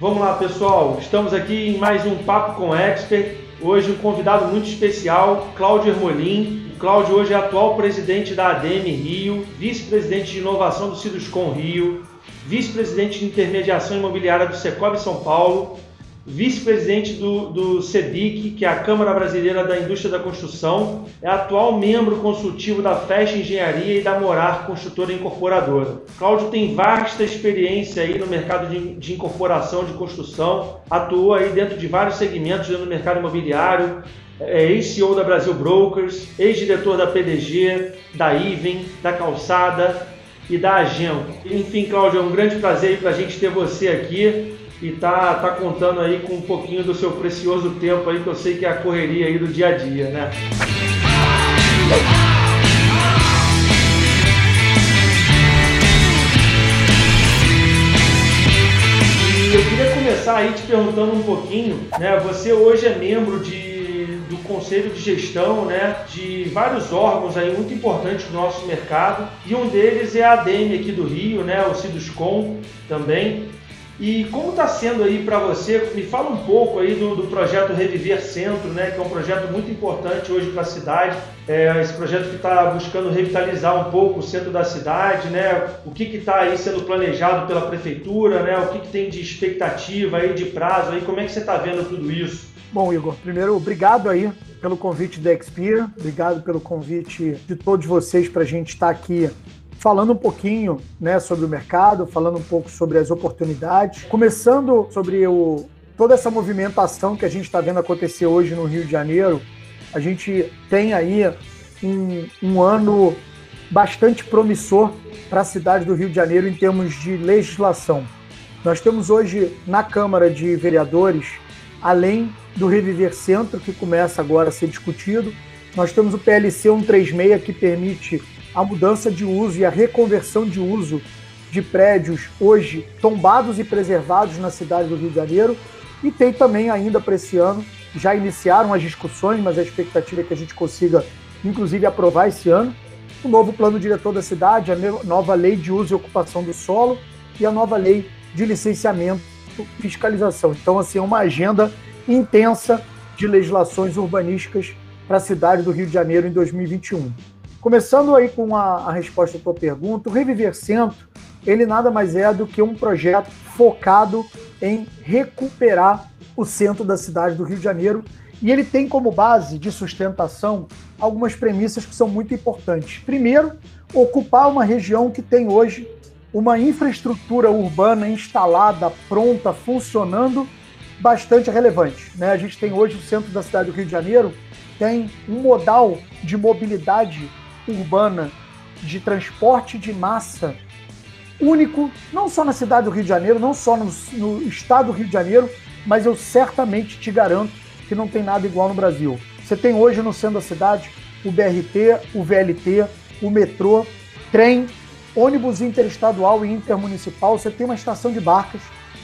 Vamos lá, pessoal. Estamos aqui em mais um Papo com Expert. Hoje um convidado muito especial, Cláudio Ermolim. O Cláudio hoje é atual presidente da ADM Rio, vice-presidente de inovação do Ciduscom Rio, vice-presidente de intermediação imobiliária do Secob São Paulo, vice-presidente do, do CEBIC, que é a Câmara Brasileira da Indústria da Construção, é atual membro consultivo da FEST Engenharia e da Morar Construtora Incorporadora. Cláudio tem vasta experiência aí no mercado de, de incorporação de construção, atuou aí dentro de vários segmentos no mercado imobiliário, é ex-CEO da Brasil Brokers, ex-diretor da PDG, da Iven, da Calçada e da Agenda. Enfim, Cláudio, é um grande prazer para a gente ter você aqui e tá, tá contando aí com um pouquinho do seu precioso tempo aí, que eu sei que é a correria aí do dia a dia, né? Eu queria começar aí te perguntando um pouquinho, né? Você hoje é membro de, do conselho de gestão, né? De vários órgãos aí muito importantes do nosso mercado e um deles é a ADM aqui do Rio, né? O Ciduscom também. E como está sendo aí para você? Me fala um pouco aí do, do, projeto Reviver Centro, né, que é um projeto muito importante hoje para a cidade. É esse projeto que está buscando revitalizar um pouco o centro da cidade, né? O que está aí sendo planejado pela prefeitura, né? O que, que tem de expectativa aí, de prazo aí? Como é que você está vendo tudo isso? Bom, Igor, primeiro, obrigado aí pelo convite da Expira, obrigado pelo convite de todos vocês para a gente estar tá aqui falando um pouquinho né, sobre o mercado, falando um pouco sobre as oportunidades, começando sobre o, toda essa movimentação que a gente está vendo acontecer hoje no Rio de Janeiro. A gente tem aí um, um ano bastante promissor para a cidade do Rio de Janeiro em termos de legislação. Nós temos hoje na Câmara de Vereadores, além do Reviver Centro, que começa agora a ser discutido, nós temos o PLC 136, que permite a mudança de uso e a reconversão de uso de prédios hoje tombados e preservados na cidade do Rio de Janeiro. E tem também ainda para esse ano, já iniciaram as discussões, mas a expectativa é que a gente consiga, inclusive, aprovar esse ano, o novo plano diretor da cidade, a nova lei de uso e ocupação do solo e a nova lei de licenciamento e fiscalização. Então, assim, é uma agenda intensa de legislações urbanísticas para a cidade do Rio de Janeiro em 2021. Começando aí com a, a resposta à tua pergunta, o Reviver Centro, ele nada mais é do que um projeto focado em recuperar o centro da cidade do Rio de Janeiro e ele tem como base de sustentação algumas premissas que são muito importantes. Primeiro, ocupar uma região que tem hoje uma infraestrutura urbana instalada, pronta, funcionando, bastante relevante. Né? A gente tem hoje o centro da cidade do Rio de Janeiro, tem um modal de mobilidade urbana de transporte de massa único, não só na cidade do Rio de Janeiro, não só no, no, estado do Rio de Janeiro, mas eu certamente te garanto que não tem nada igual no Brasil. Você tem hoje no centro da cidade o BRT, o VLT, o metrô, trem, ônibus interestadual e intermunicipal, você tem uma estação de barcas,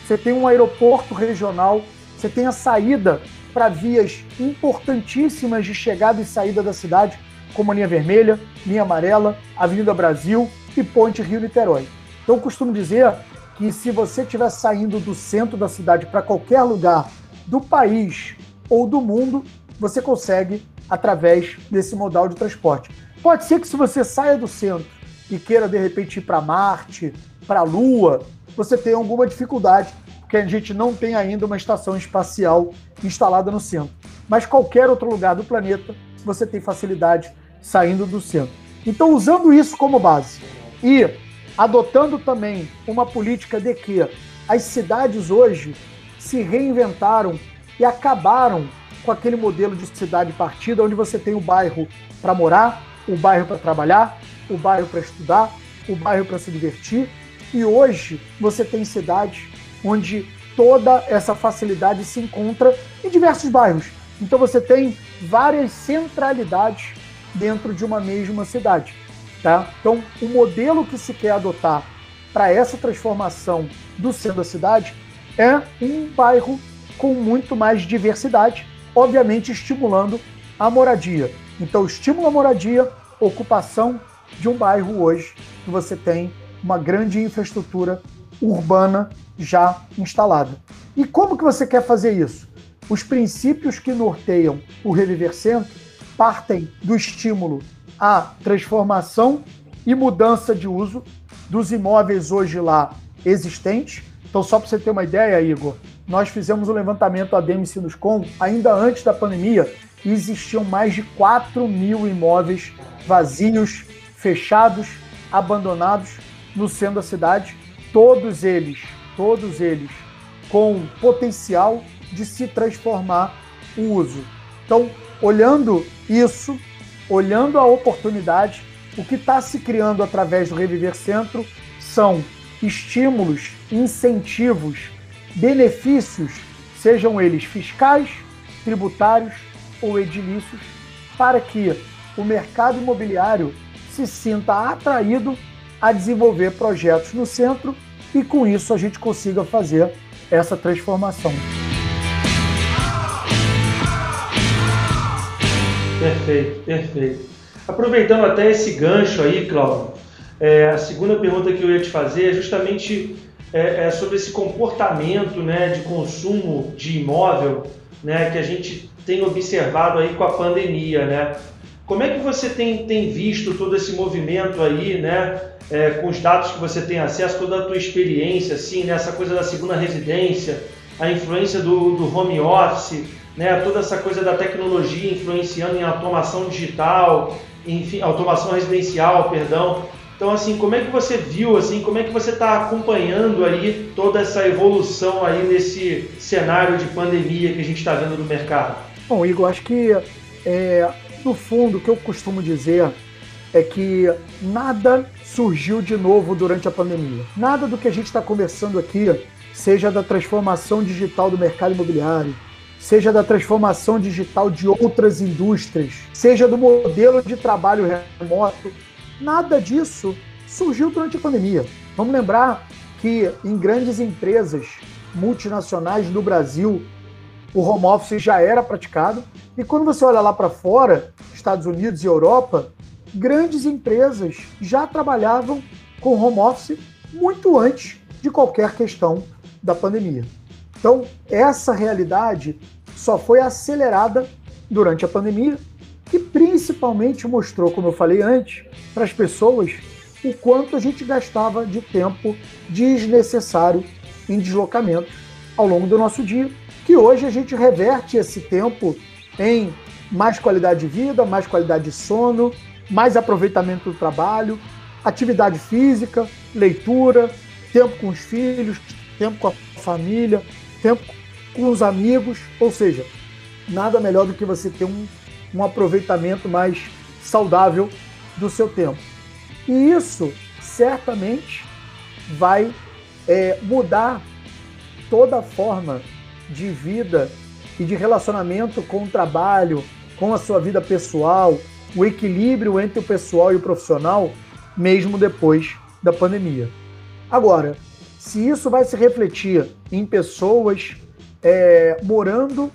você tem um aeroporto regional, você tem a saída para vias importantíssimas de chegada e saída da cidade, como a linha vermelha, linha amarela, Avenida Brasil e Ponte Rio-Niterói. Então, eu costumo dizer que se você estiver saindo do centro da cidade para qualquer lugar do país ou do mundo, você consegue através desse modal de transporte. Pode ser que se você saia do centro e queira de repente ir para Marte, para a Lua, você tenha alguma dificuldade, porque a gente não tem ainda uma estação espacial instalada no centro. Mas qualquer outro lugar do planeta, você tem facilidade saindo do centro. Então, usando isso como base e adotando também uma política de que as cidades hoje se reinventaram e acabaram com aquele modelo de cidade partida, onde você tem o bairro para morar, o bairro para trabalhar, o bairro para estudar, o bairro para se divertir. E hoje você tem cidades onde toda essa facilidade se encontra em diversos bairros. Então você tem várias centralidades dentro de uma mesma cidade. Tá? Então, o modelo que se quer adotar para essa transformação do centro da cidade é um bairro com muito mais diversidade, obviamente estimulando a moradia. Então, estimula a moradia, ocupação de um bairro hoje que você tem uma grande infraestrutura urbana já instalada. E como que você quer fazer isso? Os princípios que norteiam o Reviver Centro partem do estímulo à transformação e mudança de uso dos imóveis hoje lá existentes. Então, só para você ter uma ideia, Igor, nós fizemos o um levantamento ADM Sinuscom ainda antes da pandemia e existiam mais de 4 mil imóveis vazios, fechados, abandonados no centro da cidade, todos eles, todos eles com potencial de se transformar o uso. Então, olhando isso, olhando a oportunidade, o que está se criando através do Reviver Centro são estímulos, incentivos, benefícios, sejam eles fiscais, tributários ou edilícios, para que o mercado imobiliário se sinta atraído a desenvolver projetos no centro e com isso a gente consiga fazer essa transformação. Perfeito, perfeito. Aproveitando até esse gancho aí, Cláudio, é, a segunda pergunta que eu ia te fazer é justamente é, é sobre esse comportamento né, de consumo de imóvel né, que a gente tem observado aí com a pandemia, né? Como é que você tem, tem visto todo esse movimento aí, né? É, com os dados que você tem acesso, toda a tua experiência, assim, né? Essa coisa da segunda residência, a influência do, do home office, né? Toda essa coisa da tecnologia influenciando em automação digital, enfim, automação residencial, perdão. Então, assim, como é que você viu, assim, como é que você está acompanhando aí toda essa evolução aí nesse cenário de pandemia que a gente está vendo no mercado? Bom, Igor, acho que é, no fundo o que eu costumo dizer é que nada surgiu de novo durante a pandemia. Nada do que a gente está conversando aqui, seja da transformação digital do mercado imobiliário, seja da transformação digital de outras indústrias, seja do modelo de trabalho remoto, nada disso surgiu durante a pandemia. Vamos lembrar que em grandes empresas multinacionais do Brasil, o home office já era praticado. E quando você olha lá para fora, Estados Unidos e Europa, grandes empresas já trabalhavam com home office muito antes de qualquer questão da pandemia. Então, essa realidade só foi acelerada durante a pandemia, que principalmente mostrou, como eu falei antes, para as pessoas o quanto a gente gastava de tempo desnecessário em deslocamento ao longo do nosso dia que hoje a gente reverte esse tempo em mais qualidade de vida, mais qualidade de sono, mais aproveitamento do trabalho, atividade física, leitura, tempo com os filhos, tempo com a família, tempo com os amigos, ou seja, nada melhor do que você ter um, um aproveitamento mais saudável do seu tempo. E isso certamente vai é, mudar toda a forma de vida e de relacionamento com o trabalho, com a sua vida pessoal, o equilíbrio entre o pessoal e o profissional, mesmo depois da pandemia. Agora, se isso vai se refletir em pessoas é, morando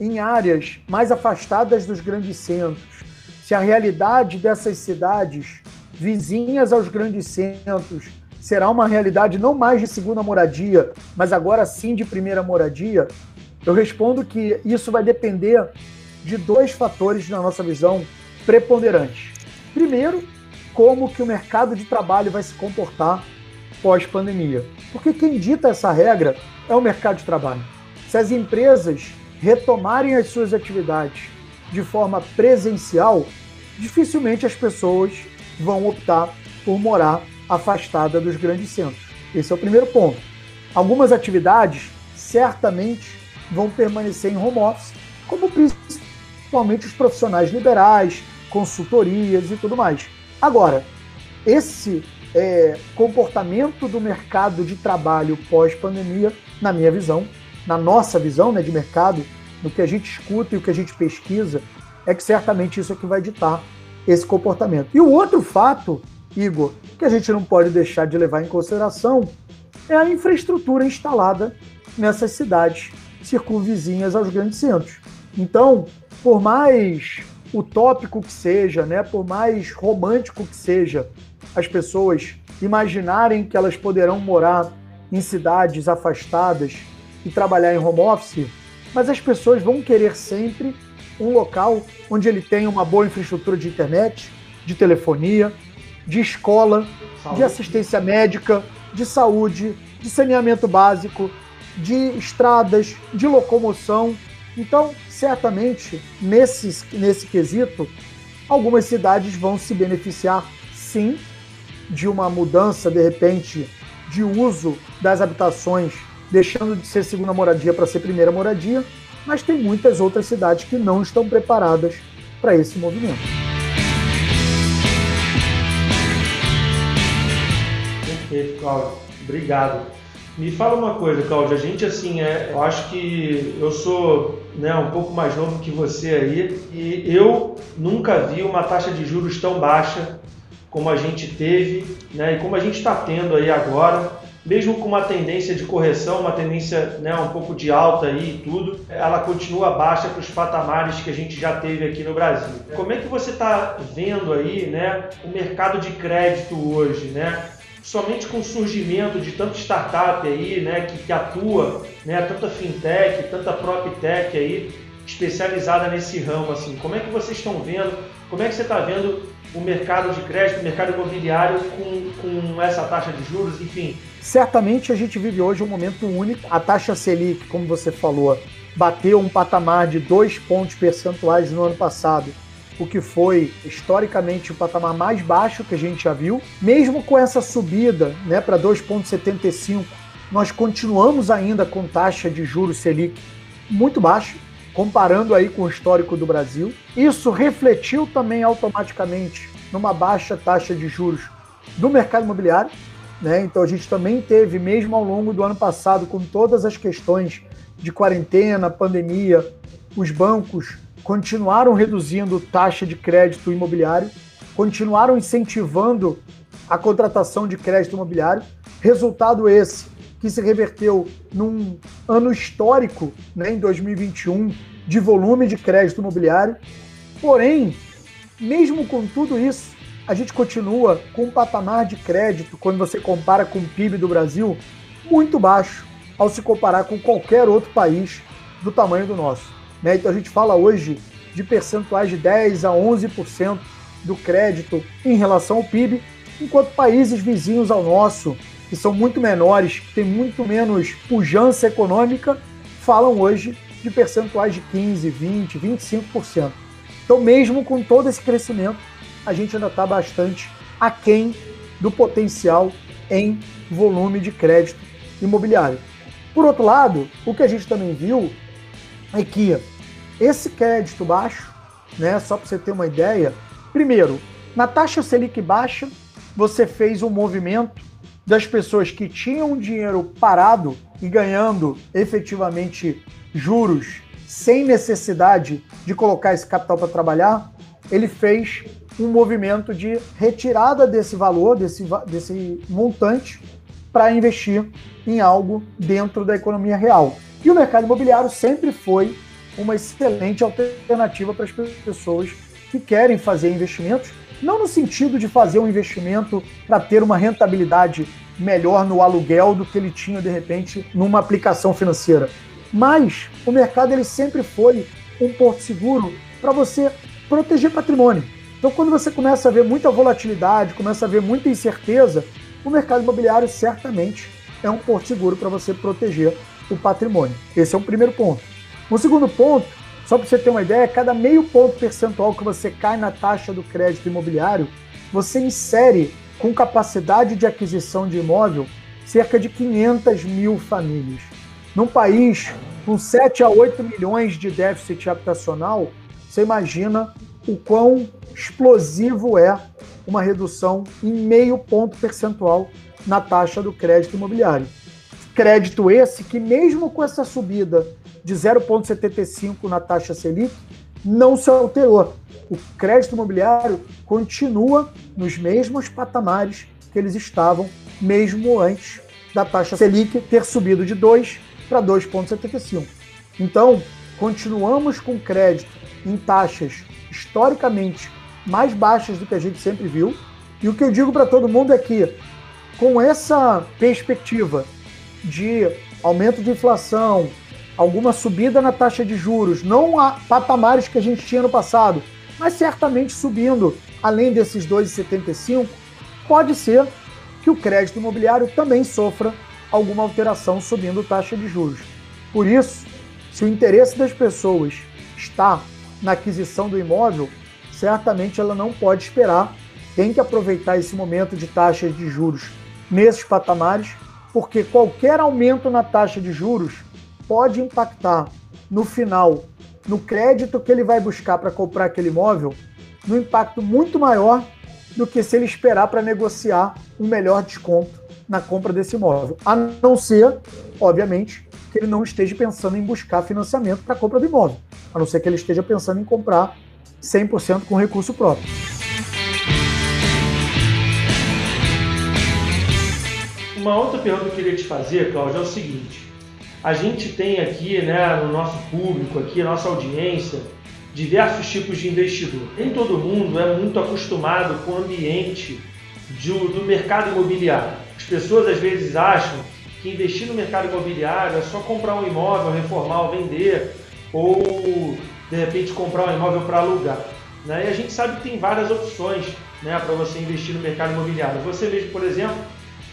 em áreas mais afastadas dos grandes centros, se a realidade dessas cidades vizinhas aos grandes centros será uma realidade não mais de segunda moradia, mas agora sim de primeira moradia? Eu respondo que isso vai depender de dois fatores, na nossa visão, preponderantes. Primeiro, como que o mercado de trabalho vai se comportar pós-pandemia. Porque quem dita essa regra é o mercado de trabalho. Se as empresas retomarem as suas atividades de forma presencial, dificilmente as pessoas vão optar por morar afastada dos grandes centros. Esse é o primeiro ponto. Algumas atividades certamente vão permanecer em home office, como principalmente os profissionais liberais, consultorias e tudo mais. Agora, esse é, comportamento do mercado de trabalho pós-pandemia, na minha visão, na nossa visão né, de mercado, no que a gente escuta e o que a gente pesquisa, é que certamente isso é que vai ditar esse comportamento. E o outro fato Igor, que a gente não pode deixar de levar em consideração é a infraestrutura instalada nessas cidades circunvizinhas aos grandes centros. Então, por mais utópico que seja, né, por mais romântico que seja, as pessoas imaginarem que elas poderão morar em cidades afastadas e trabalhar em home office, mas as pessoas vão querer sempre um local onde ele tenha uma boa infraestrutura de internet, de telefonia, de escola, saúde. de assistência médica, de saúde, de saneamento básico, de estradas, de locomoção. Então, certamente, nesse, nesse quesito, algumas cidades vão se beneficiar, sim, de uma mudança, de repente, de uso das habitações, deixando de ser segunda moradia para ser primeira moradia, mas tem muitas outras cidades que não estão preparadas para esse movimento. Perfeito, Cláudio. Obrigado. Me fala uma coisa, Cláudio. A gente, assim, é, eu acho que eu sou né, um pouco mais novo que você aí e eu nunca vi uma taxa de juros tão baixa como a gente teve né, e como a gente está tendo aí agora mesmo com uma tendência de correção, uma tendência né, um pouco de alta aí e tudo, ela continua baixa para os patamares que a gente já teve aqui no Brasil. Como é que você está vendo aí né, o mercado de crédito hoje, né? Somente com o surgimento de tanta startup aí, né, que, que atua, né, tanta fintech, tanta proptech aí, especializada nesse ramo, assim, como é que vocês estão vendo, como é que você está vendo o mercado de crédito, o mercado imobiliário com, com essa taxa de juros, enfim, Certamente a gente vive hoje um momento único. A taxa Selic, como você falou, bateu um patamar de dois pontos percentuais no ano passado, o que foi historicamente o patamar mais baixo que a gente já viu. Mesmo com essa subida né, para 2,75, nós continuamos ainda com taxa de juros Selic muito baixa, comparando aí com o histórico do Brasil. Isso refletiu também automaticamente numa baixa taxa de juros do mercado imobiliário, né? Então a gente também teve, mesmo ao longo do ano passado, com todas as questões de quarentena, pandemia, os bancos continuaram reduzindo taxa de crédito imobiliário, continuaram incentivando a contratação de crédito imobiliário. Resultado esse que se reverteu num ano histórico, né, em 2021, de volume de crédito imobiliário. Porém, mesmo com tudo isso, a gente continua com um patamar de crédito, quando você compara com o PIB do Brasil, muito baixo ao se comparar com qualquer outro país do tamanho do nosso. Né? Então a gente fala hoje de percentuais de 10 a 11% do crédito em relação ao PIB, enquanto países vizinhos ao nosso, que são muito menores, que têm muito menos pujança econômica, falam hoje de percentuais de 15, 20, 25%. Então, mesmo com todo esse crescimento, a gente ainda está bastante aquém do potencial em volume de crédito imobiliário. Por outro lado, o que a gente também viu é que esse crédito baixo, né, só para você ter uma ideia, primeiro, na taxa Selic baixa, você fez um movimento das pessoas que tinham dinheiro parado e ganhando efetivamente juros sem necessidade de colocar esse capital para trabalhar, ele fez um movimento de retirada desse valor, desse, desse montante, para investir em algo dentro da economia real. E o mercado imobiliário sempre foi uma excelente alternativa para as pessoas que querem fazer investimentos, não no sentido de fazer um investimento para ter uma rentabilidade melhor no aluguel do que ele tinha de repente numa aplicação financeira. Mas o mercado ele sempre foi um porto seguro para você proteger patrimônio. Então, quando você começa a ver muita volatilidade, começa a ver muita incerteza, o mercado imobiliário certamente é um porto seguro para você proteger o patrimônio. Esse é um primeiro ponto. O segundo ponto, só para você ter uma ideia, cada meio ponto percentual que você cai na taxa do crédito imobiliário, você insere com capacidade de aquisição de imóvel cerca de 500 mil famílias. Num país com 7 a 8 milhões de déficit habitacional, você imagina o quão explosivo é uma redução em meio ponto percentual na taxa do crédito imobiliário. Crédito esse que, mesmo com essa subida de 0,75 na taxa Selic, não se alterou. O crédito imobiliário continua nos mesmos patamares que eles estavam, mesmo antes da taxa Selic ter subido de 2 para 2,75. Então, continuamos com crédito em taxas historicamente mais baixas do que a gente sempre viu. E o que eu digo para todo mundo é que, com essa perspectiva de aumento de inflação, alguma subida na taxa de juros, não a patamares que a gente tinha no passado, mas certamente subindo além desses 2,75, pode ser que o crédito imobiliário também sofra alguma alteração subindo taxa de juros. Por isso, se o interesse das pessoas está na aquisição do imóvel, certamente ela não pode esperar, tem que aproveitar esse momento de taxas de juros nesses patamares, porque qualquer aumento na taxa de juros pode impactar no final, no crédito que ele vai buscar para comprar aquele imóvel, no impacto muito maior do que se ele esperar para negociar um melhor desconto na compra desse imóvel. A não ser, obviamente, que ele não esteja pensando em buscar financiamento para a compra do imóvel. A não ser que ele esteja pensando em comprar 100% com recurso próprio. Uma outra pergunta que eu queria te fazer, Cláudio, é o seguinte. A gente tem aqui, né, no nosso público, aqui, nossa audiência, diversos tipos de investidor. Nem todo mundo é muito acostumado com o ambiente do, do mercado imobiliário. As pessoas às vezes acham que investir no mercado imobiliário é só comprar um imóvel, reformar ou vender, ou de repente comprar um imóvel para alugar. Né? E a gente sabe que tem várias opções né, para você investir no mercado imobiliário. Você mesmo, por exemplo,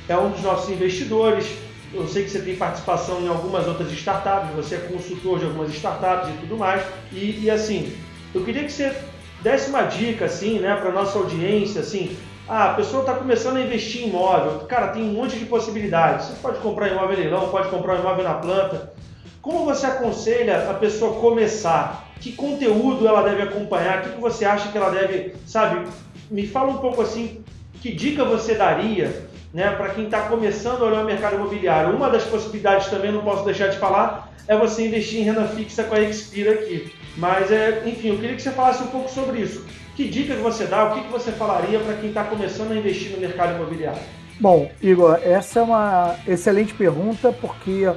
é um dos nossos investidores. Eu sei que você tem participação em algumas outras startups, você é consultor de algumas startups e tudo mais. E, e assim, eu queria que você desse uma dica assim, né, para nossa audiência, assim, ah, a pessoa está começando a investir em imóvel, cara, tem um monte de possibilidades. Você pode comprar imóvel em leilão, pode comprar imóvel na planta. Como você aconselha a pessoa começar? Que conteúdo ela deve acompanhar? O que você acha que ela deve, sabe? Me fala um pouco assim, que dica você daria né, para quem está começando a olhar o mercado imobiliário? Uma das possibilidades também, não posso deixar de falar, é você investir em renda fixa com a Expira aqui. Mas, é, enfim, eu queria que você falasse um pouco sobre isso. Que dica que você dá? O que, que você falaria para quem está começando a investir no mercado imobiliário? Bom, Igor, essa é uma excelente pergunta, porque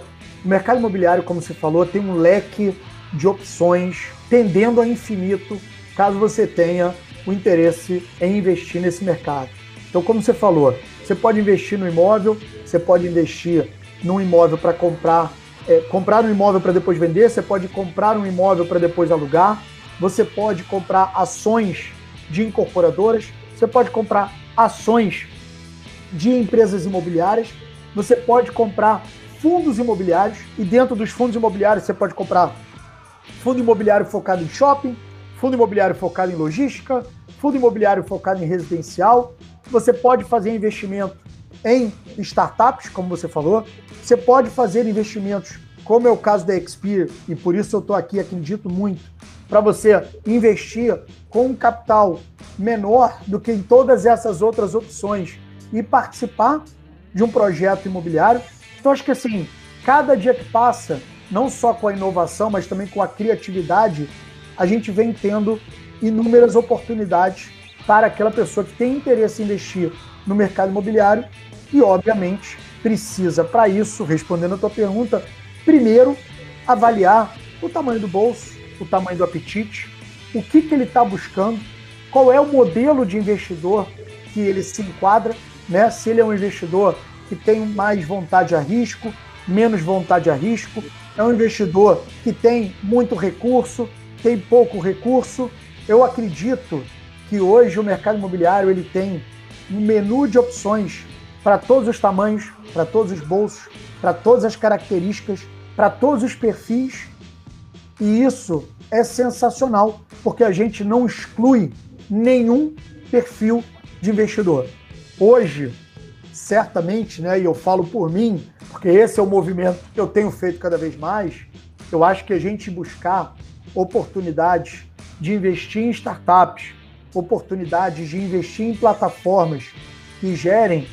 o mercado imobiliário, como você falou, tem um leque de opções tendendo a infinito, caso você tenha o interesse em investir nesse mercado. Então, como você falou, você pode investir no imóvel, você pode investir num imóvel para comprar, é, comprar um imóvel para depois vender, você pode comprar um imóvel para depois alugar, você pode comprar ações de incorporadoras, você pode comprar ações de empresas imobiliárias, você pode comprar fundos imobiliários e dentro dos fundos imobiliários você pode comprar fundo imobiliário focado em shopping, fundo imobiliário focado em logística, fundo imobiliário focado em residencial. Você pode fazer investimento em startups, como você falou. Você pode fazer investimentos, como é o caso da Expir, e por isso eu estou aqui, acredito muito, para você investir com um capital menor do que em todas essas outras opções e participar de um projeto imobiliário. Então, acho que assim, cada dia que passa, não só com a inovação, mas também com a criatividade, a gente vem tendo inúmeras oportunidades para aquela pessoa que tem interesse em investir no mercado imobiliário e, obviamente, precisa, para isso, respondendo a tua pergunta, primeiro avaliar o tamanho do bolso, o tamanho do apetite, o que, que ele está buscando, qual é o modelo de investidor que ele se enquadra, né? se ele é um investidor que tem mais vontade a risco, menos vontade a risco, é um investidor que tem muito recurso, tem pouco recurso. Eu acredito que hoje o mercado imobiliário ele tem um menu de opções para todos os tamanhos, para todos os bolsos, para todas as características, para todos os perfis. E isso é sensacional, porque a gente não exclui nenhum perfil de investidor. Hoje, certamente, né, e eu falo por mim, porque esse é o movimento que eu tenho feito cada vez mais, eu acho que a gente buscar oportunidades de investir em startups, oportunidades de investir em plataformas que gerem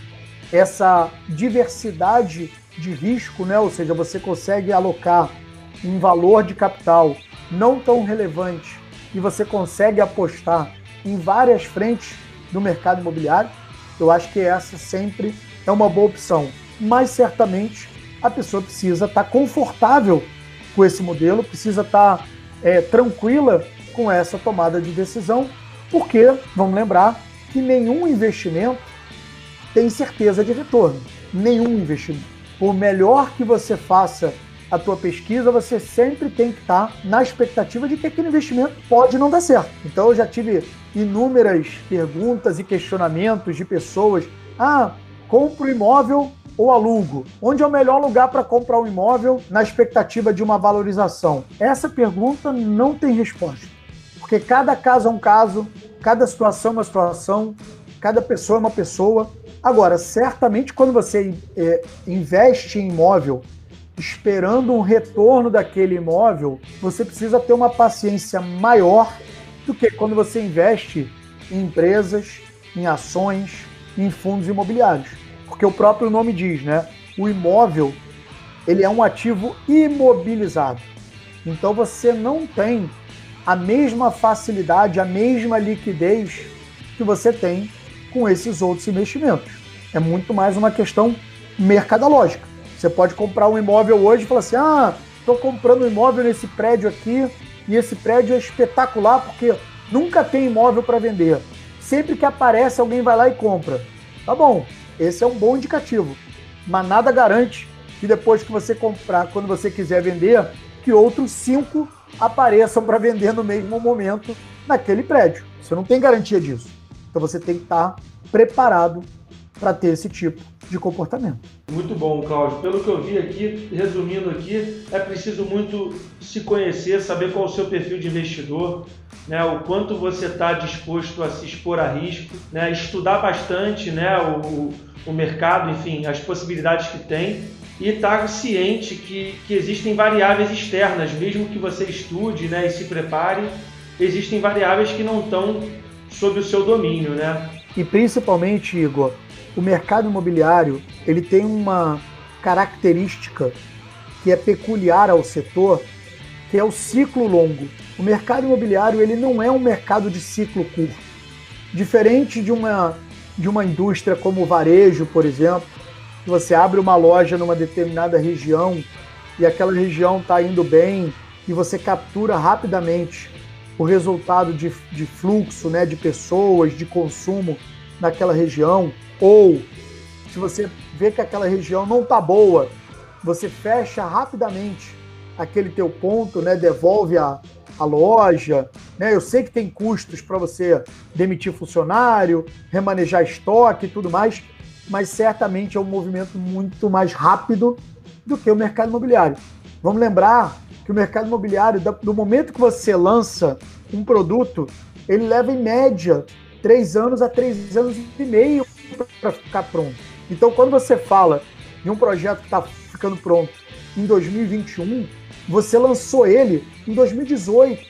essa diversidade de risco, né? ou seja, você consegue alocar um valor de capital não tão relevante e você consegue apostar em várias frentes do mercado imobiliário, eu acho que essa sempre é uma boa opção. Mas certamente a pessoa precisa estar confortável com esse modelo, precisa estar é, tranquila com essa tomada de decisão, porque, vamos lembrar, que nenhum investimento tem certeza de retorno. Nenhum investimento. por melhor que você faça a tua pesquisa, você sempre tem que estar na expectativa de que aquele investimento pode não dar certo. Então eu já tive inúmeras perguntas e questionamentos de pessoas: "Ah, compro imóvel ou alugo? Onde é o melhor lugar para comprar um imóvel na expectativa de uma valorização?" Essa pergunta não tem resposta. Porque cada caso é um caso, cada situação é uma situação, cada pessoa é uma pessoa. Agora, certamente quando você é, investe em imóvel esperando um retorno daquele imóvel, você precisa ter uma paciência maior do que quando você investe em empresas, em ações, em fundos imobiliários. Porque o próprio nome diz, né? O imóvel, ele é um ativo imobilizado. Então você não tem a mesma facilidade, a mesma liquidez que você tem com esses outros investimentos. É muito mais uma questão mercadológica. Você pode comprar um imóvel hoje e falar assim: ah, estou comprando um imóvel nesse prédio aqui e esse prédio é espetacular porque nunca tem imóvel para vender. Sempre que aparece, alguém vai lá e compra. Tá bom, esse é um bom indicativo. Mas nada garante que depois que você comprar, quando você quiser vender, que outros cinco apareçam para vender no mesmo momento naquele prédio. Você não tem garantia disso. Então você tem que estar preparado para ter esse tipo de comportamento. Muito bom, Cláudio. Pelo que eu vi aqui, resumindo aqui, é preciso muito se conhecer, saber qual é o seu perfil de investidor, né, o quanto você está disposto a se expor a risco, né, estudar bastante né, o, o mercado, enfim, as possibilidades que tem e estar tá ciente que, que existem variáveis externas, mesmo que você estude né, e se prepare, existem variáveis que não estão sob o seu domínio, né? E principalmente, Igor, o mercado imobiliário ele tem uma característica que é peculiar ao setor, que é o ciclo longo. O mercado imobiliário ele não é um mercado de ciclo curto. Diferente de uma, de uma indústria como o varejo, por exemplo, você abre uma loja numa determinada região e aquela região está indo bem e você captura rapidamente o resultado de, de fluxo né, de pessoas, de consumo naquela região, ou se você vê que aquela região não está boa, você fecha rapidamente aquele teu ponto, né? Devolve a, a loja, né? Eu sei que tem custos para você demitir funcionário, remanejar estoque e tudo mais, mas certamente é um movimento muito mais rápido do que o mercado imobiliário. Vamos lembrar que o mercado imobiliário, do momento que você lança um produto, ele leva em média três anos a três anos e meio para ficar pronto. Então, quando você fala de um projeto que está ficando pronto em 2021, você lançou ele em 2018,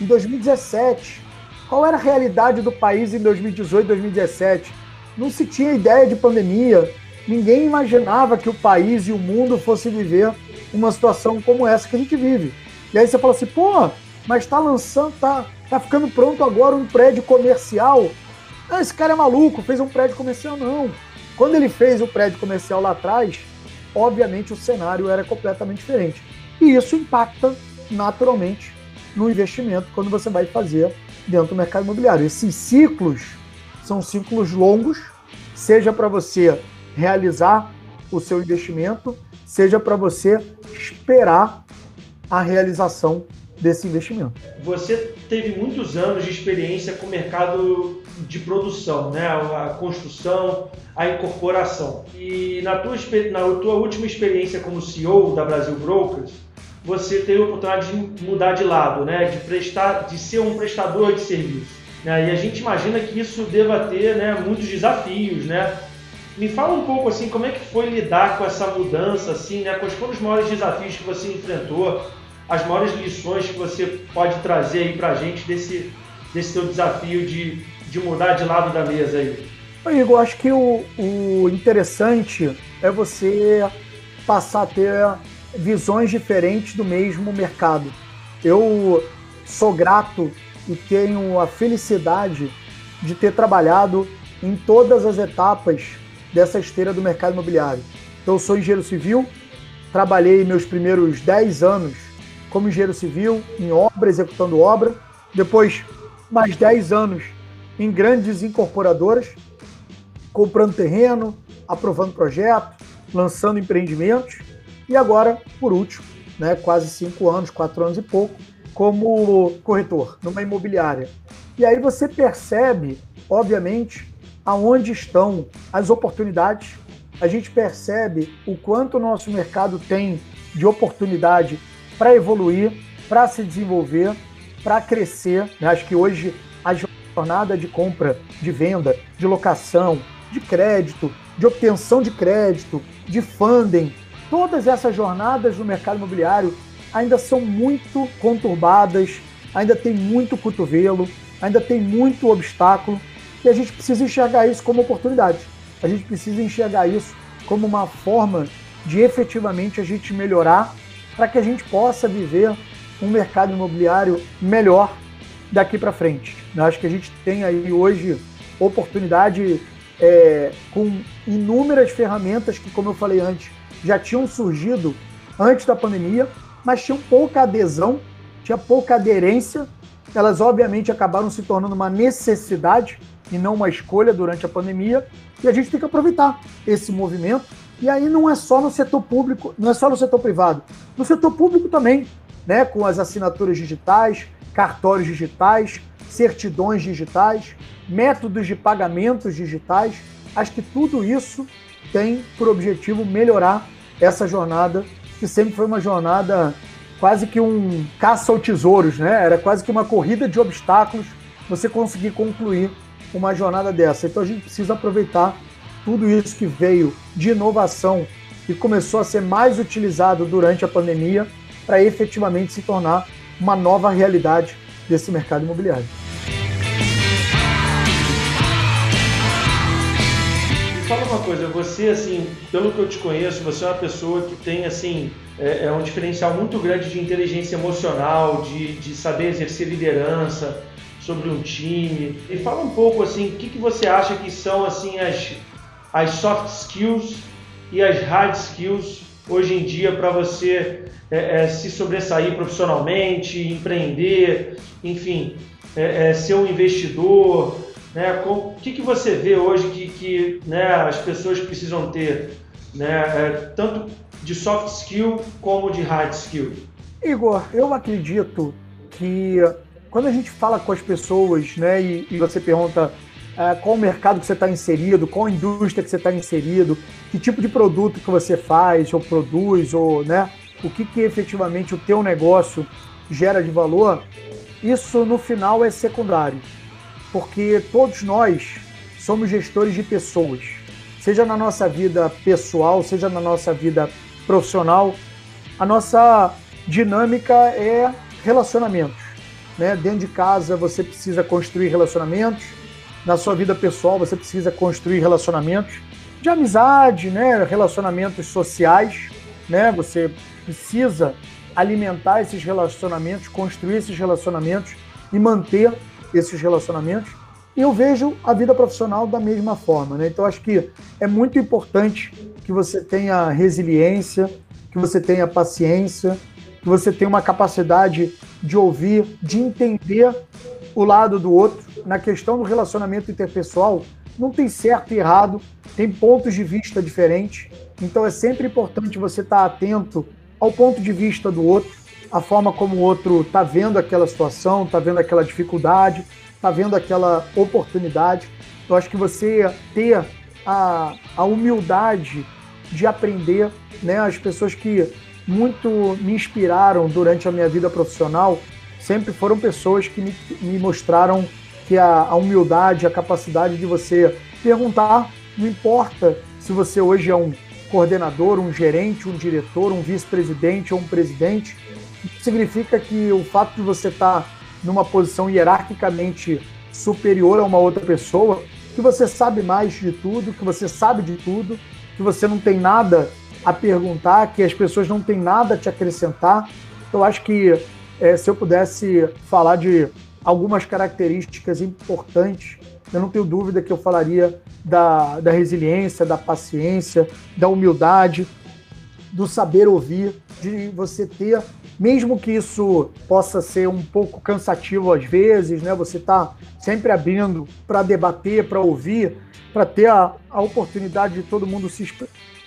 em 2017. Qual era a realidade do país em 2018, 2017? Não se tinha ideia de pandemia, ninguém imaginava que o país e o mundo fosse viver uma situação como essa que a gente vive. E aí você fala assim, pô, mas está lançando, tá, tá ficando pronto agora um prédio comercial ah, esse cara é maluco, fez um prédio comercial. Não. Quando ele fez o prédio comercial lá atrás, obviamente o cenário era completamente diferente. E isso impacta naturalmente no investimento quando você vai fazer dentro do mercado imobiliário. Esses ciclos são ciclos longos, seja para você realizar o seu investimento, seja para você esperar a realização desse investimento. Você teve muitos anos de experiência com o mercado de produção, né? a construção, a incorporação. E na tua, na tua última experiência como CEO da Brasil Brokers, você teve a oportunidade de mudar de lado, né? de, prestar, de ser um prestador de serviço. Né? E a gente imagina que isso deva ter né, muitos desafios. Né? Me fala um pouco assim, como é que foi lidar com essa mudança, assim, né? quais foram os maiores desafios que você enfrentou, as maiores lições que você pode trazer aí para a gente desse, desse seu desafio de de mudar de lado da mesa aí? Igor, acho que o, o interessante é você passar a ter visões diferentes do mesmo mercado. Eu sou grato e tenho a felicidade de ter trabalhado em todas as etapas dessa esteira do mercado imobiliário. Então, eu sou engenheiro civil, trabalhei meus primeiros 10 anos como engenheiro civil, em obra, executando obra. Depois, mais 10 anos em grandes incorporadoras, comprando terreno, aprovando projeto, lançando empreendimentos e agora, por último, né, quase cinco anos, quatro anos e pouco, como corretor numa imobiliária. E aí você percebe, obviamente, aonde estão as oportunidades. A gente percebe o quanto o nosso mercado tem de oportunidade para evoluir, para se desenvolver, para crescer. Acho que hoje a jornada de compra, de venda, de locação, de crédito, de obtenção de crédito, de funding, todas essas jornadas no mercado imobiliário ainda são muito conturbadas, ainda tem muito cotovelo, ainda tem muito obstáculo e a gente precisa enxergar isso como oportunidade. A gente precisa enxergar isso como uma forma de efetivamente a gente melhorar para que a gente possa viver um mercado imobiliário melhor daqui para frente. Eu acho que a gente tem aí hoje oportunidade é, com inúmeras ferramentas que, como eu falei antes, já tinham surgido antes da pandemia, mas tinham pouca adesão, tinha pouca aderência. Elas, obviamente, acabaram se tornando uma necessidade e não uma escolha durante a pandemia. E a gente tem que aproveitar esse movimento. E aí não é só no setor público, não é só no setor privado, no setor público também, né? Com as assinaturas digitais, cartórios digitais, certidões digitais, métodos de pagamentos digitais. Acho que tudo isso tem por objetivo melhorar essa jornada, que sempre foi uma jornada quase que um caça ao tesouros, né? Era quase que uma corrida de obstáculos você conseguir concluir uma jornada dessa. Então a gente precisa aproveitar tudo isso que veio de inovação e começou a ser mais utilizado durante a pandemia para efetivamente se tornar uma nova realidade desse mercado imobiliário. Fala uma coisa, você assim, pelo que eu te conheço, você é uma pessoa que tem assim é, é um diferencial muito grande de inteligência emocional, de, de saber exercer liderança sobre um time. E fala um pouco assim, o que, que você acha que são assim as, as soft skills e as hard skills hoje em dia para você é, é, se sobressair profissionalmente, empreender, enfim, é, é ser um investidor, né? O que, que você vê hoje que, que né, as pessoas precisam ter, né? É, tanto de soft skill como de hard skill? Igor, eu acredito que quando a gente fala com as pessoas, né, e, e você pergunta é, qual mercado que você está inserido, qual indústria que você está inserido, que tipo de produto que você faz ou produz, ou né, o que, que efetivamente o teu negócio gera de valor, isso no final é secundário porque todos nós somos gestores de pessoas, seja na nossa vida pessoal, seja na nossa vida profissional. A nossa dinâmica é relacionamentos. Né? Dentro de casa você precisa construir relacionamentos, na sua vida pessoal você precisa construir relacionamentos de amizade, né? relacionamentos sociais. Né? Você precisa alimentar esses relacionamentos, construir esses relacionamentos e manter esses relacionamentos. E eu vejo a vida profissional da mesma forma, né? Então acho que é muito importante que você tenha resiliência, que você tenha paciência, que você tenha uma capacidade de ouvir, de entender o lado do outro. Na questão do relacionamento interpessoal, não tem certo e errado, tem pontos de vista diferentes. Então é sempre importante você estar atento ao ponto de vista do outro a forma como o outro está vendo aquela situação, está vendo aquela dificuldade, está vendo aquela oportunidade. Eu acho que você ter a, a humildade de aprender, né? As pessoas que muito me inspiraram durante a minha vida profissional sempre foram pessoas que me, me mostraram que a, a humildade, a capacidade de você perguntar, não importa se você hoje é um coordenador, um gerente, um diretor, um vice-presidente ou um presidente, significa que o fato de você estar tá numa posição hierarquicamente superior a uma outra pessoa, que você sabe mais de tudo, que você sabe de tudo, que você não tem nada a perguntar, que as pessoas não têm nada a te acrescentar. Então, acho que é, se eu pudesse falar de algumas características importantes, eu não tenho dúvida que eu falaria da, da resiliência, da paciência, da humildade, do saber ouvir, de você ter mesmo que isso possa ser um pouco cansativo às vezes, né? Você está sempre abrindo para debater, para ouvir, para ter a, a oportunidade de todo mundo se,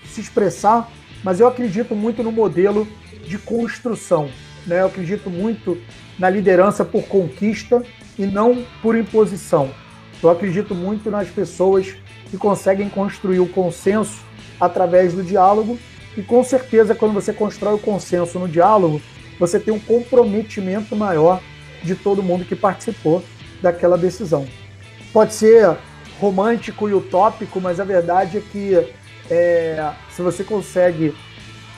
se expressar, mas eu acredito muito no modelo de construção. Né? Eu acredito muito na liderança por conquista e não por imposição. Eu acredito muito nas pessoas que conseguem construir o consenso através do diálogo e com certeza quando você constrói o consenso no diálogo, você tem um comprometimento maior de todo mundo que participou daquela decisão. Pode ser romântico e utópico, mas a verdade é que é, se você consegue,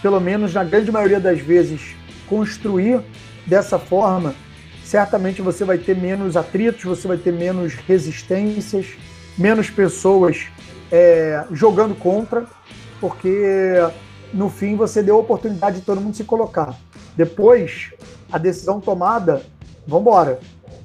pelo menos na grande maioria das vezes, construir dessa forma, certamente você vai ter menos atritos, você vai ter menos resistências, menos pessoas é, jogando contra, porque no fim você deu a oportunidade de todo mundo se colocar. Depois, a decisão tomada, vamos embora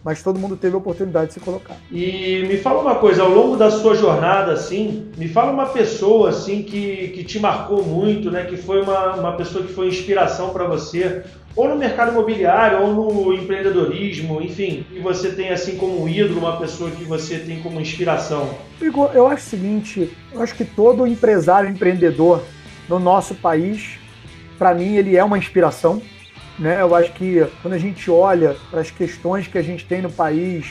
mas todo mundo teve a oportunidade de se colocar. E me fala uma coisa, ao longo da sua jornada, assim, me fala uma pessoa, assim, que, que te marcou muito, né, que foi uma, uma pessoa que foi inspiração para você, ou no mercado imobiliário, ou no empreendedorismo, enfim, que você tem, assim, como ídolo, uma pessoa que você tem como inspiração. Igor, eu acho o seguinte, eu acho que todo empresário empreendedor no nosso país, para mim, ele é uma inspiração, né? Eu acho que quando a gente olha para as questões que a gente tem no país,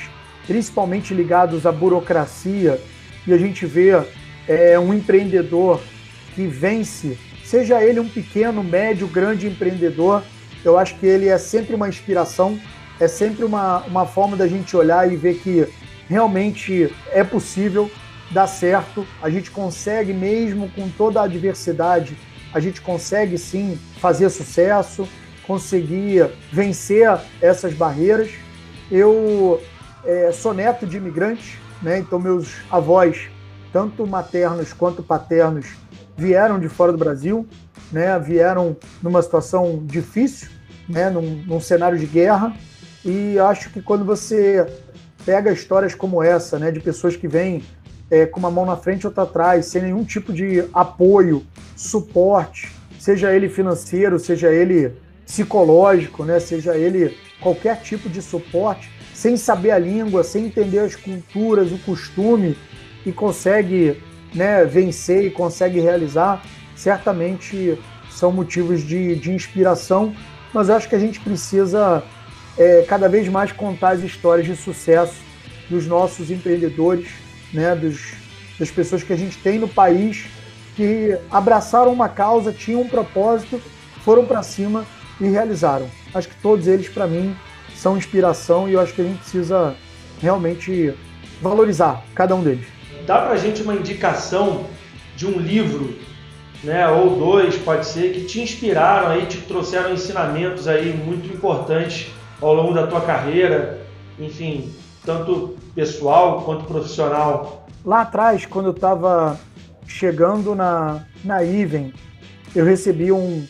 principalmente ligados à burocracia, e a gente vê é, um empreendedor que vence, seja ele um pequeno, médio, grande empreendedor, eu acho que ele é sempre uma inspiração, é sempre uma, uma forma da gente olhar e ver que realmente é possível dar certo, a gente consegue mesmo com toda a adversidade, a gente consegue sim fazer sucesso, conseguir vencer essas barreiras. Eu é, sou neto de imigrantes, né? então meus avós, tanto maternos quanto paternos, vieram de fora do Brasil, né? vieram numa situação difícil, né? num, num cenário de guerra, e acho que quando você pega histórias como essa, né? de pessoas que vêm é, com uma mão na frente e outra atrás, sem nenhum tipo de apoio, suporte, seja ele financeiro, seja ele psicológico, né? seja ele qualquer tipo de suporte, sem saber a língua, sem entender as culturas, o costume, e consegue né, vencer e consegue realizar, certamente são motivos de, de inspiração, mas eu acho que a gente precisa é, cada vez mais contar as histórias de sucesso dos nossos empreendedores, né, dos, das pessoas que a gente tem no país que abraçaram uma causa, tinham um propósito, foram para cima e realizaram. Acho que todos eles, para mim, são inspiração e eu acho que a gente precisa realmente valorizar cada um deles. Dá para a gente uma indicação de um livro, né, ou dois, pode ser, que te inspiraram aí, te trouxeram ensinamentos aí muito importantes ao longo da tua carreira, enfim, tanto pessoal quanto profissional? Lá atrás, quando eu estava chegando na, na Iven, eu recebi um,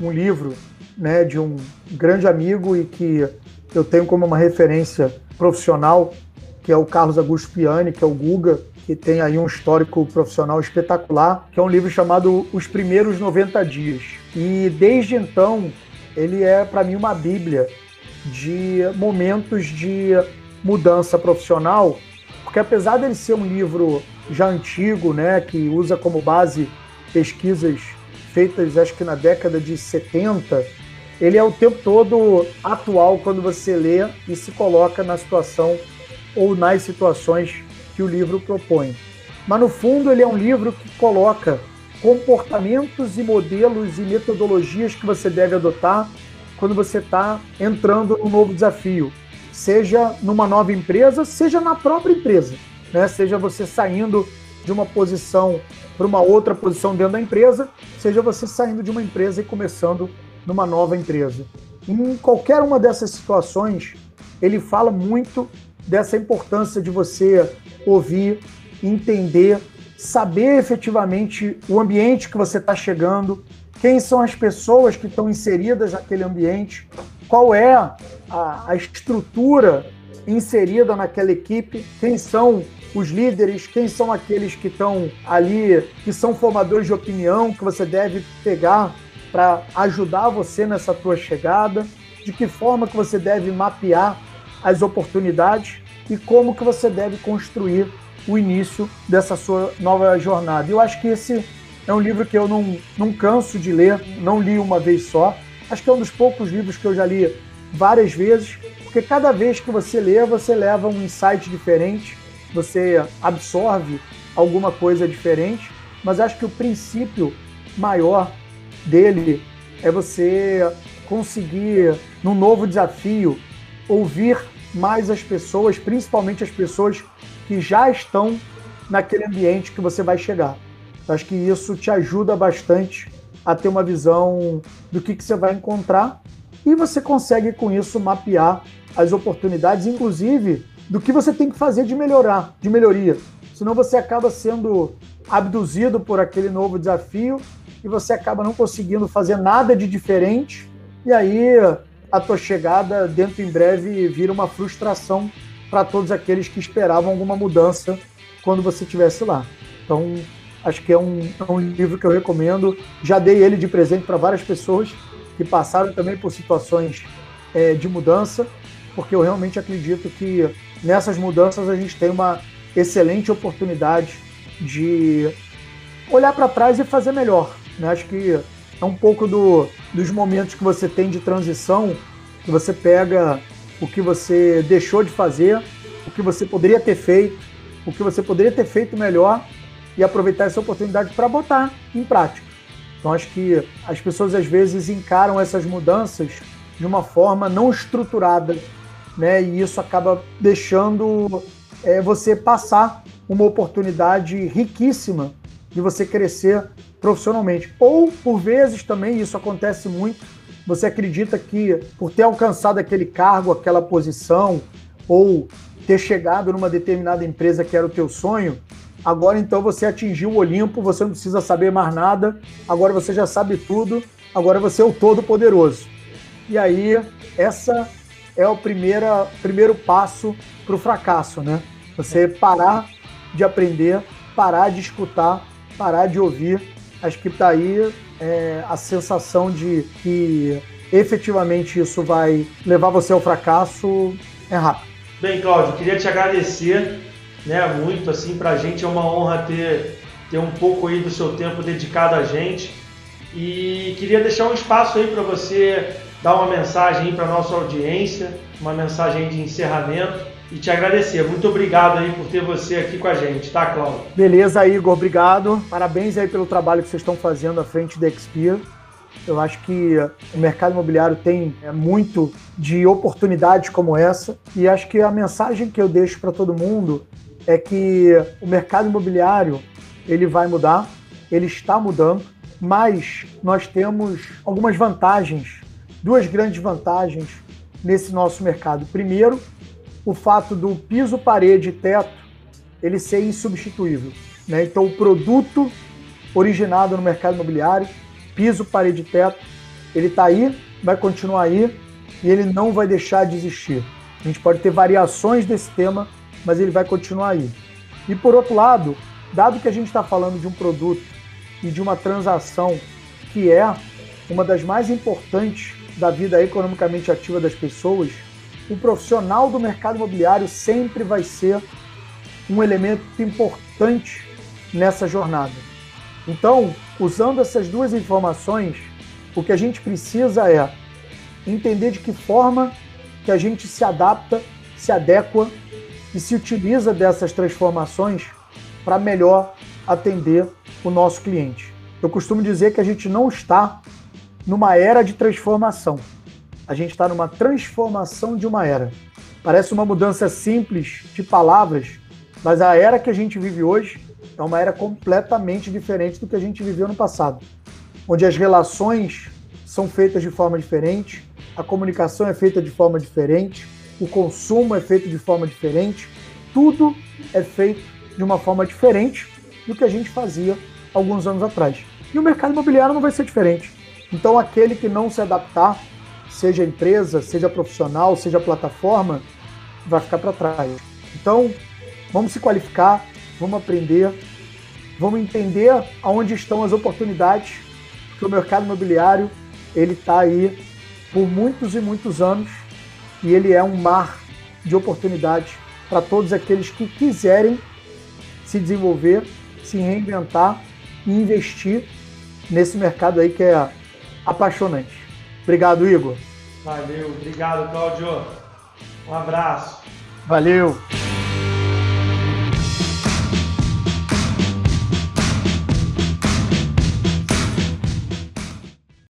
um livro né, de um grande amigo e que eu tenho como uma referência profissional, que é o Carlos Augusto Piani, que é o Guga, que tem aí um histórico profissional espetacular, que é um livro chamado Os Primeiros 90 Dias. E desde então, ele é para mim uma bíblia de momentos de mudança profissional, porque apesar dele ser um livro já antigo, né, que usa como base pesquisas feitas acho que na década de 70, ele é o tempo todo atual quando você lê e se coloca na situação ou nas situações que o livro propõe. Mas no fundo ele é um livro que coloca comportamentos e modelos e metodologias que você deve adotar quando você está entrando num novo desafio, seja numa nova empresa, seja na própria empresa, né? Seja você saindo de uma posição para uma outra posição dentro da empresa, seja você saindo de uma empresa e começando numa nova empresa. Em qualquer uma dessas situações, ele fala muito dessa importância de você ouvir, entender, saber efetivamente o ambiente que você está chegando, quem são as pessoas que estão inseridas naquele ambiente, qual é a, a estrutura inserida naquela equipe, quem são os líderes, quem são aqueles que estão ali, que são formadores de opinião, que você deve pegar para ajudar você nessa tua chegada, de que forma que você deve mapear as oportunidades e como que você deve construir o início dessa sua nova jornada. Eu acho que esse é um livro que eu não, não canso de ler, não li uma vez só. Acho que é um dos poucos livros que eu já li várias vezes, porque cada vez que você lê, você leva um insight diferente, você absorve alguma coisa diferente, mas acho que o princípio maior dele é você conseguir, num novo desafio, ouvir mais as pessoas, principalmente as pessoas que já estão naquele ambiente que você vai chegar. Acho que isso te ajuda bastante a ter uma visão do que, que você vai encontrar e você consegue com isso mapear as oportunidades, inclusive do que você tem que fazer de melhorar, de melhoria. Senão você acaba sendo abduzido por aquele novo desafio e você acaba não conseguindo fazer nada de diferente e aí a tua chegada dentro em breve vira uma frustração para todos aqueles que esperavam alguma mudança quando você estivesse lá. Então, acho que é um, é um livro que eu recomendo. Já dei ele de presente para várias pessoas que passaram também por situações é, de mudança, porque eu realmente acredito que nessas mudanças a gente tem uma excelente oportunidade de olhar para trás e fazer melhor. Né? Acho que é um pouco do, dos momentos que você tem de transição, que você pega o que você deixou de fazer, o que você poderia ter feito, o que você poderia ter feito melhor e aproveitar essa oportunidade para botar em prática. Então acho que as pessoas às vezes encaram essas mudanças de uma forma não estruturada, né? E isso acaba deixando é, você passar uma oportunidade riquíssima de você crescer profissionalmente. Ou, por vezes, também isso acontece muito, você acredita que por ter alcançado aquele cargo, aquela posição, ou ter chegado numa determinada empresa que era o teu sonho, agora então você atingiu o Olimpo, você não precisa saber mais nada, agora você já sabe tudo, agora você é o todo-poderoso. E aí, essa é o primeira, primeiro passo para o fracasso, né? Você parar de aprender, parar de escutar, parar de ouvir acho que daí é, a sensação de que efetivamente isso vai levar você ao fracasso é rápido. Bem, Cláudio, queria te agradecer né, muito, assim, para a gente é uma honra ter, ter um pouco aí do seu tempo dedicado a gente e queria deixar um espaço aí para você dar uma mensagem para nossa audiência, uma mensagem de encerramento e te agradecer. Muito obrigado aí por ter você aqui com a gente, tá, Cláudio? Beleza, Igor, obrigado. Parabéns aí pelo trabalho que vocês estão fazendo à frente da Expia. Eu acho que o mercado imobiliário tem é, muito de oportunidades como essa e acho que a mensagem que eu deixo para todo mundo é que o mercado imobiliário ele vai mudar, ele está mudando, mas nós temos algumas vantagens, duas grandes vantagens nesse nosso mercado. Primeiro, o fato do piso, parede e teto ele ser insubstituível. Né? Então, o produto originado no mercado imobiliário, piso, parede e teto, ele está aí, vai continuar aí e ele não vai deixar de existir. A gente pode ter variações desse tema, mas ele vai continuar aí. E por outro lado, dado que a gente está falando de um produto e de uma transação que é uma das mais importantes da vida economicamente ativa das pessoas, o profissional do mercado imobiliário sempre vai ser um elemento importante nessa jornada. Então, usando essas duas informações, o que a gente precisa é entender de que forma que a gente se adapta, se adequa e se utiliza dessas transformações para melhor atender o nosso cliente. Eu costumo dizer que a gente não está numa era de transformação a gente está numa transformação de uma era. Parece uma mudança simples de palavras, mas a era que a gente vive hoje é uma era completamente diferente do que a gente viveu no passado, onde as relações são feitas de forma diferente, a comunicação é feita de forma diferente, o consumo é feito de forma diferente, tudo é feito de uma forma diferente do que a gente fazia alguns anos atrás. E o mercado imobiliário não vai ser diferente. Então, aquele que não se adaptar seja empresa, seja profissional, seja plataforma, vai ficar para trás. Então, vamos se qualificar, vamos aprender, vamos entender aonde estão as oportunidades, porque o mercado imobiliário ele está aí por muitos e muitos anos e ele é um mar de oportunidades para todos aqueles que quiserem se desenvolver, se reinventar e investir nesse mercado aí que é apaixonante. Obrigado, Igor. Valeu, obrigado, Cláudio. Um abraço. Valeu.